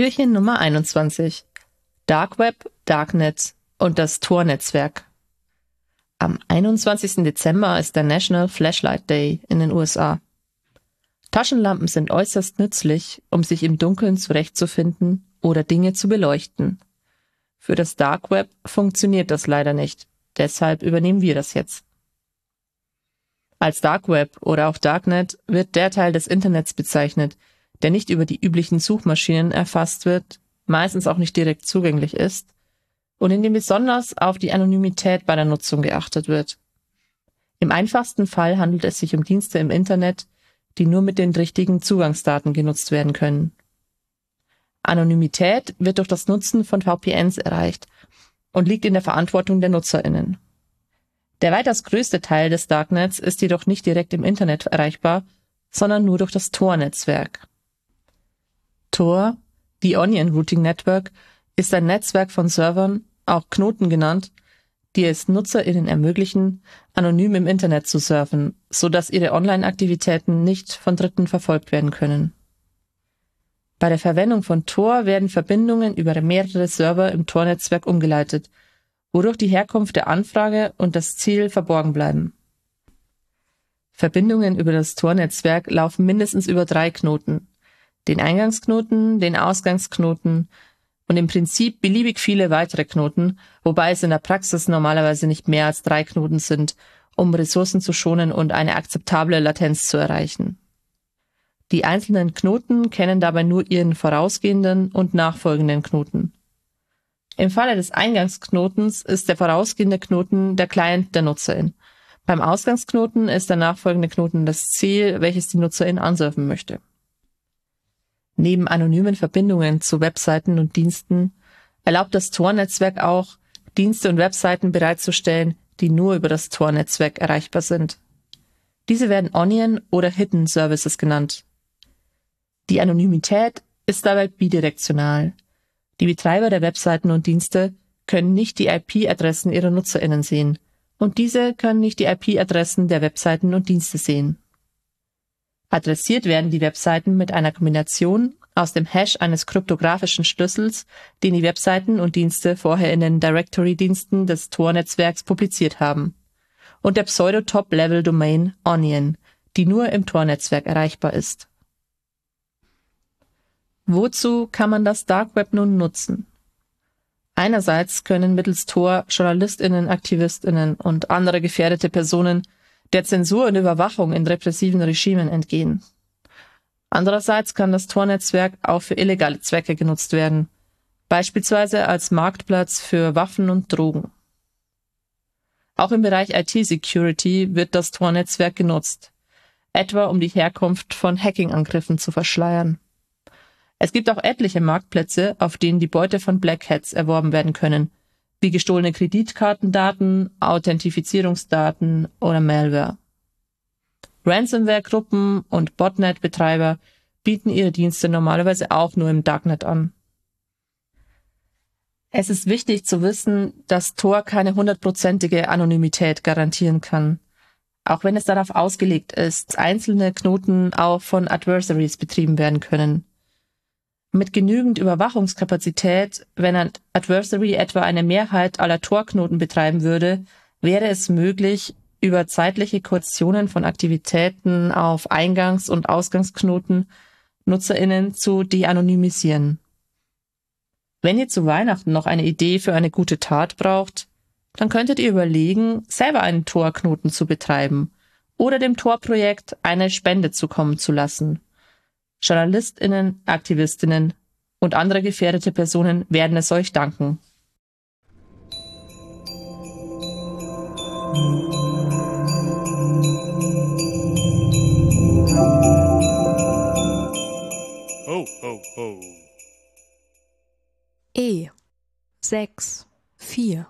Türchen Nummer 21. Dark Web, Darknet und das Tor-Netzwerk. Am 21. Dezember ist der National Flashlight Day in den USA. Taschenlampen sind äußerst nützlich, um sich im Dunkeln zurechtzufinden oder Dinge zu beleuchten. Für das Dark Web funktioniert das leider nicht. Deshalb übernehmen wir das jetzt. Als Dark Web oder auch Darknet wird der Teil des Internets bezeichnet, der nicht über die üblichen Suchmaschinen erfasst wird, meistens auch nicht direkt zugänglich ist und in dem besonders auf die Anonymität bei der Nutzung geachtet wird. Im einfachsten Fall handelt es sich um Dienste im Internet, die nur mit den richtigen Zugangsdaten genutzt werden können. Anonymität wird durch das Nutzen von VPNs erreicht und liegt in der Verantwortung der Nutzerinnen. Der weitaus größte Teil des Darknets ist jedoch nicht direkt im Internet erreichbar, sondern nur durch das Tor-Netzwerk. Tor, die Onion Routing Network, ist ein Netzwerk von Servern, auch Knoten genannt, die es NutzerInnen ermöglichen, anonym im Internet zu surfen, so dass ihre Online-Aktivitäten nicht von Dritten verfolgt werden können. Bei der Verwendung von Tor werden Verbindungen über mehrere Server im Tor-Netzwerk umgeleitet, wodurch die Herkunft der Anfrage und das Ziel verborgen bleiben. Verbindungen über das Tor-Netzwerk laufen mindestens über drei Knoten. Den Eingangsknoten, den Ausgangsknoten und im Prinzip beliebig viele weitere Knoten, wobei es in der Praxis normalerweise nicht mehr als drei Knoten sind, um Ressourcen zu schonen und eine akzeptable Latenz zu erreichen. Die einzelnen Knoten kennen dabei nur ihren vorausgehenden und nachfolgenden Knoten. Im Falle des Eingangsknotens ist der vorausgehende Knoten der Client der Nutzerin. Beim Ausgangsknoten ist der nachfolgende Knoten das Ziel, welches die Nutzerin ansurfen möchte. Neben anonymen Verbindungen zu Webseiten und Diensten erlaubt das Tor-Netzwerk auch, Dienste und Webseiten bereitzustellen, die nur über das Tor-Netzwerk erreichbar sind. Diese werden Onion oder Hidden Services genannt. Die Anonymität ist dabei bidirektional. Die Betreiber der Webseiten und Dienste können nicht die IP-Adressen ihrer NutzerInnen sehen und diese können nicht die IP-Adressen der Webseiten und Dienste sehen. Adressiert werden die Webseiten mit einer Kombination aus dem Hash eines kryptografischen Schlüssels, den die Webseiten und Dienste vorher in den Directory-Diensten des Tor-Netzwerks publiziert haben, und der Pseudo-Top-Level-Domain Onion, die nur im Tor-Netzwerk erreichbar ist. Wozu kann man das Dark Web nun nutzen? Einerseits können mittels Tor Journalistinnen, Aktivistinnen und andere gefährdete Personen der Zensur und Überwachung in repressiven Regimen entgehen. Andererseits kann das Tor-Netzwerk auch für illegale Zwecke genutzt werden, beispielsweise als Marktplatz für Waffen und Drogen. Auch im Bereich IT-Security wird das Tor-Netzwerk genutzt, etwa um die Herkunft von Hacking-Angriffen zu verschleiern. Es gibt auch etliche Marktplätze, auf denen die Beute von Black Hats erworben werden können, wie gestohlene Kreditkartendaten, Authentifizierungsdaten oder Malware. Ransomware-Gruppen und Botnet-Betreiber bieten ihre Dienste normalerweise auch nur im Darknet an. Es ist wichtig zu wissen, dass Tor keine hundertprozentige Anonymität garantieren kann, auch wenn es darauf ausgelegt ist, einzelne Knoten auch von Adversaries betrieben werden können. Mit genügend Überwachungskapazität, wenn ein Adversary etwa eine Mehrheit aller Torknoten betreiben würde, wäre es möglich, über zeitliche Koalitionen von Aktivitäten auf Eingangs- und Ausgangsknoten NutzerInnen zu de-anonymisieren. Wenn ihr zu Weihnachten noch eine Idee für eine gute Tat braucht, dann könntet ihr überlegen, selber einen Torknoten zu betreiben oder dem Torprojekt eine Spende zukommen zu lassen. JournalistInnen, AktivistInnen und andere gefährdete Personen werden es euch danken. Ho, ho, ho. E. 6, 4